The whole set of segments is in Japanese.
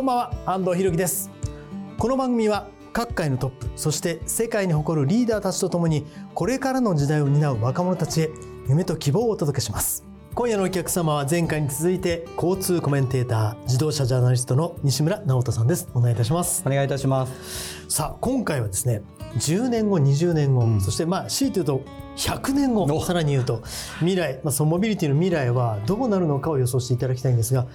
こんばんは安藤博樹です。この番組は各界のトップそして世界に誇るリーダーたちとともにこれからの時代を担う若者たちへ夢と希望をお届けします。今夜のお客様は前回に続いて交通コメンテーター自動車ジャーナリストの西村直人さんです。お願いいたします。お願いいたします。さあ今回はですね10年後20年後、うん、そしてまあ強いて言うと100年後さらに言うと未来、まあ、そのモビリティの未来はどうなるのかを予想していただきたいんですが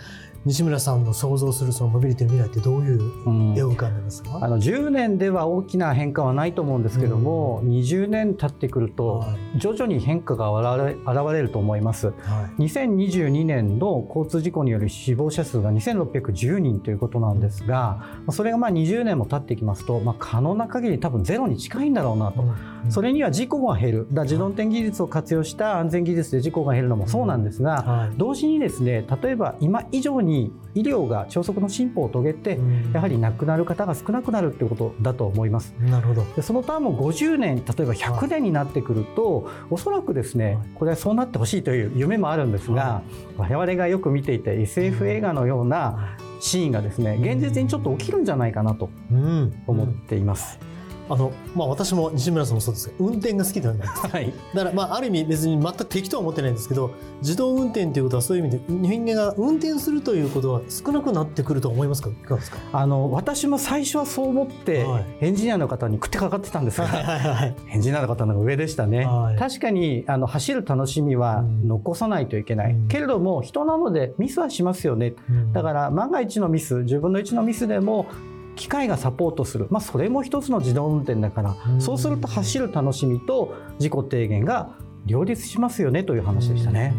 西村さんの想像するそのモビリティの未来ってどういう絵を浮かんでますか、うん、あの10年では大きな変化はないと思うんですけども、うん、20年経ってくると徐々に変化が現れると思います、はい、2022年の交通事故による死亡者数が2610人ということなんですがそれがまあ20年も経ってきますと、まあ、可能な限り多分ゼロに近いんだろうなと、うん、それには事故が減る。だ自動運転技術を活用した安全技術で事故が減るのもそうなんですが、はい、同時にですね例えば今以上にに医療が超速の進歩を遂げて、やはり亡くなる方が少なくなるということだと思います。なるほど。でそのターンも50年例えば100年になってくると、おそらくですねこれはそうなってほしいという夢もあるんですが、我々がよく見ていた SF 映画のようなシーンがですね現実にちょっと起きるんじゃないかなと思っています。うんうんあのまあ、私も西村さんもそうですけど運転が好きではないです、はい、だからまあある意味別に全く敵とは思ってないんですけど自動運転ということはそういう意味で人間が運転するということは少なくなってくると思いますか？いかがですか？あの私も最初はそう思って、はい、エンジニアの方に食ってかかってたんですが、はいはいはい、エンジニアの方の上でしたね、はい、確かにあの走る楽しみは残さないといけない、うん、けれども人なのでミスはしますよね、うん、だから万が一のミス10分の1のミスでも機械がサポートする、まあ、それも一つの自動運転だから、そうすると走る楽しみと事故低減が両立しますよねという話でしたね。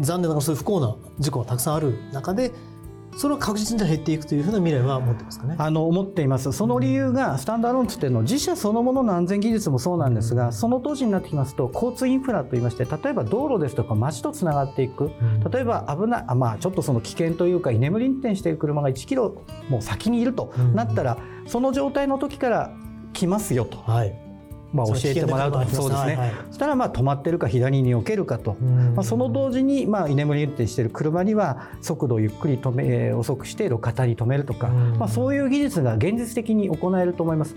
残念ながらそういう不幸な事故がたくさんある中でそれは確実に減っていくというふうな未来は思ってますかね？あの思っています。その理由がスタンドアローンつっての自社そのものの安全技術もそうなんですが、その当時になってきますと交通インフラといいまして例えば道路ですとか街とつながっていく、例えば危ないあ、まあ、ちょっとその危険というか居眠り運転している車が1キロもう先にいるとなったら、その状態の時から来ますよと。はいまあ、教えてもらうとそうですね、はい、そしたらまあ止まってるか左に避けるかと、まあ、その同時にまあ居眠り運転している車には速度をゆっくり止め遅くして路肩に止めるとか、まあ、そういう技術が現実的に行えると思います。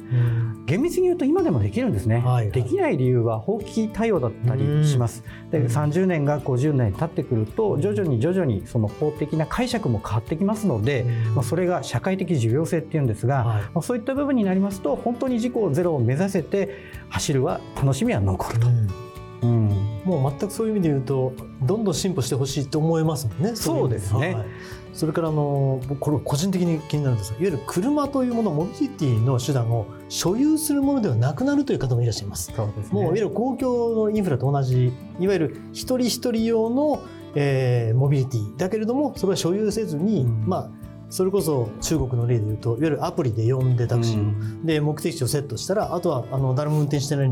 厳密に言うと今でもできるんですね、はいはい、できない理由は法規対応だったりします。で30年が50年経ってくると徐々に徐々にその法的な解釈も変わってきますので、まあ、それが社会的重要性っていうんですが、はい、まあ、そういった部分になりますと本当に事故ゼロを目指せて走るは楽しみは残ると。うん、もう全くそういう意味で言うとどんどん進歩してほしいと思いますもんね。そうですね、はい、それからあのこれ個人的に気になるんですがいわゆる車というものモビリティの手段を所有するものではなくなるという方もいらっしゃいます。そうですね、もういわゆる公共のインフラと同じいわゆる一人一人用の、えー、モビリティだけれどもそれは所有せずに、うん、まあそれこそ中国の例で言うといわゆるアプリで呼んでタクシーを、うん、で目的地をセットしたらあとはあの誰も運転してない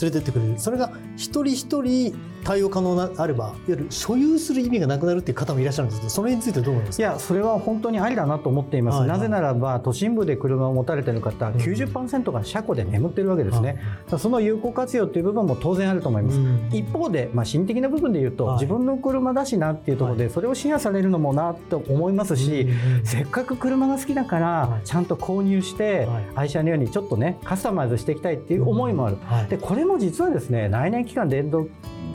連れてってくれる。それが一人一人対応可能なあればいわゆる所有する意味がなくなるっていう方もいらっしゃるんですけどそれについてどう思います？かいやそれは本当にありだなと思っています、はいはい、なぜならば都心部で車を持たれている方、うん、90%が車庫で眠ってるわけですね、うん、その有効活用という部分も当然あると思います、うん、一方で、まあ、心的な部分で言うと、はい、自分の車だしなっていうところで、それをシェアされるのもなと思いますし、せっかく車が好きだからちゃんと購入して愛車のようにちょっとねカスタマイズしていきたいっていう思いもある、でこれも実はですね内燃機関電動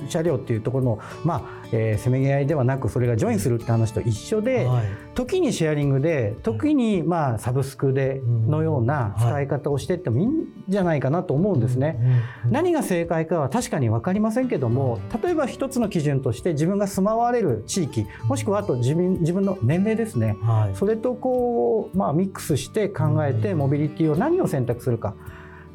車両っていうところの、まあえー、せめぎ合いではなくそれがジョインするって話と一緒で、はい、時にシェアリングで時にまあサブスクでのような使い方をしていってもいいんじゃないかなと思うんですね。何が正解かは確かに分かりませんけども例えば一つの基準として自分が住まわれる地域もしくはあと自分自分の年齢ですね、はい、それとこう、まあ、ミックスして考えてモビリティを何を選択するか。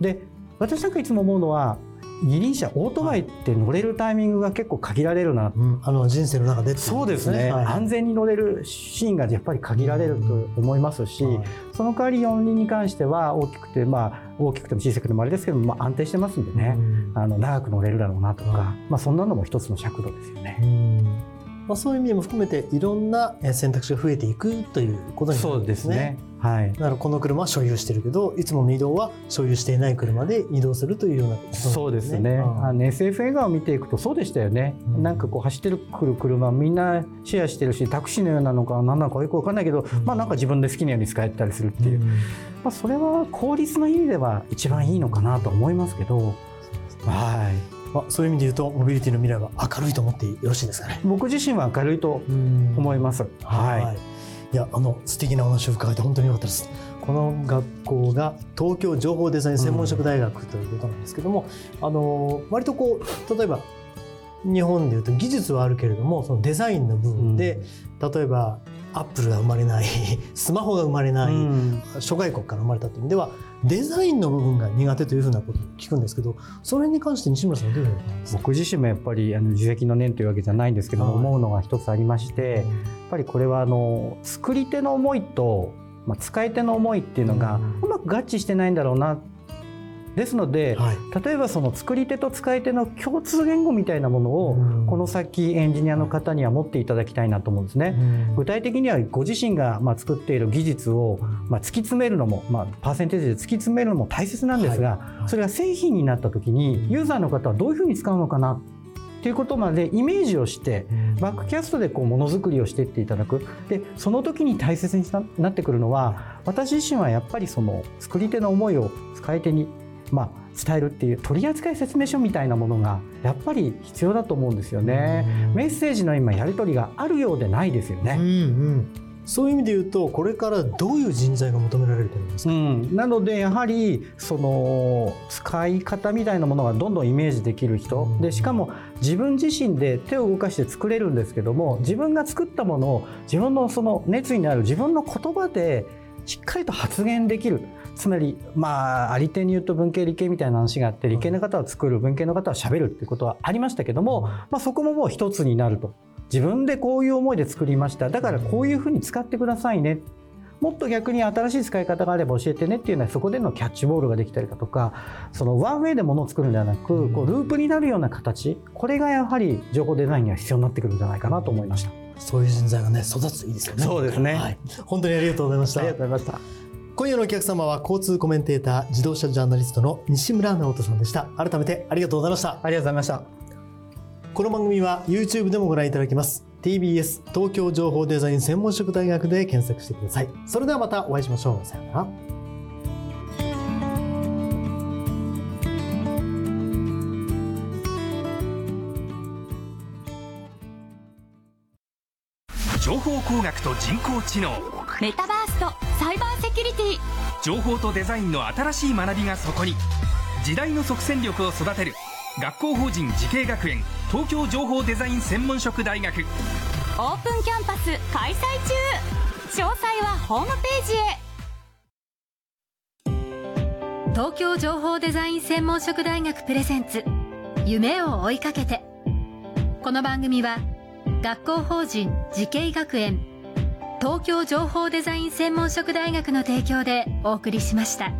で私なんかいつも思うのは二輪車オートバイって乗れるタイミングが結構限られるな、うん、あの人生の中で、ね、そうですね、はい、安全に乗れるシーンがやっぱり限られると思いますし、はい、その代わり四輪に関しては大きくてまあ大きくても小さくてもあれですけど、まあ、安定してますんでね、うん、あの長く乗れるだろうなとか、はい、まあ、そんなのも一つの尺度ですよね。うん。まあ、そういう意味も含めていろんな選択肢が増えていくということになるんですね。そうですねはい、だからこの車は所有してるけどいつもの移動は所有していない車で移動するというような、ね、そうですね、あの SF 映画を見ていくとそうでしたよね、うん、なんかこう走ってるくる車みんなシェアしてるしタクシーのようなのか何なのかよく分かんないけど、うん、まあなんか自分で好きなように使えたりするっていう、うん、まあ、それは効率の意味では一番いいのかなと思いますけど。はい。まあ、そういう意味で言うとモビリティの未来は明るいと思ってよろしいですかね。僕自身は明るいと思います。はい。いやあの素敵なお話を伺えて本当に良かったです。この学校が東京情報デザイン専門職大学ということなんですけども、うん、あの割とこう例えば日本でいうと技術はあるけれどもそのデザインの部分で、うん、例えばアップルが生まれない スマホが生まれない、うん、諸外国から生まれたという意味ではデザインの部分が苦手というふうなことを聞くんですけどそれに関して西村さんどういうふうにですか？僕自身もやっぱりあの自責の念というわけじゃないんですけども、はい、思うのが一つありまして、やっぱりこれはあの作り手の思いとまあ、使い手の思いっていうのがうまく合致してないんだろうな。ですので、はい、例えばその作り手と使い手の共通言語みたいなものをこの先エンジニアの方には持っていただきたいなと思うんですね。具体的にはご自身がまあ作っている技術をまあ突き詰めるのも、まあ、パーセンテージで突き詰めるのも大切なんですが、それが製品になった時にユーザーの方はどういうふうに使うのかなっていうことまでイメージをしてバックキャストでこうものづくりをしていっていただくでその時に大切になってくるのは私自身はやっぱりその作り手の思いを使い手にまあ、伝えるっていう取扱説明書みたいなものがやっぱり必要だと思うんですよね。メッセージの今やり取りがあるようでないですよね。うんうんそういう意味で言うとこれからどういう人材が求められると思いますか、うん、なのでやはりその使い方みたいなものがどんどんイメージできる人、でしかも自分自身で手を動かして作れるんですけども自分が作ったものを自分のその熱意にある自分の言葉でしっかりと発言できる。つまりまああり手に言うと文系理系みたいな話があって理系の方は作る文系の方はしゃべるっていうことはありましたけども、まあ、そこももう一つになると自分でこういう思いで作りました。だからこういうふうに使ってくださいね。もっと逆に新しい使い方があれば教えてねっていうのはそこでのキャッチボールができたりだとかそのワンウェイでものを作るんではなくこうループになるような形。これがやはり情報デザインには必要になってくるんじゃないかなと思いました。そういう人材がね育つといいですよね。そうですね、はい、本当にありがとうございましたありがとうございました今夜のお客様は交通コメンテーター自動車ジャーナリストの西村直人さんでした改めてありがとうございました。ありがとうございましたこの番組は YouTube でもご覧いただけます。TBS 東京情報デザイン専門職大学で検索してください。それではまたお会いしましょう。さようなら。情報工学と人工知能。メタバースとサイバーセキュリティ。情報とデザインの新しい学びがそこに。時代の即戦力を育てる学校法人慈恵学園東京情報デザイン専門職大学。オープンキャンパス開催中。詳細はホームページへ。東京情報デザイン専門職大学プレゼンツ。夢を追いかけて。この番組は学校法人慈恵学園。東京情報デザイン専門職大学の提供でお送りしました。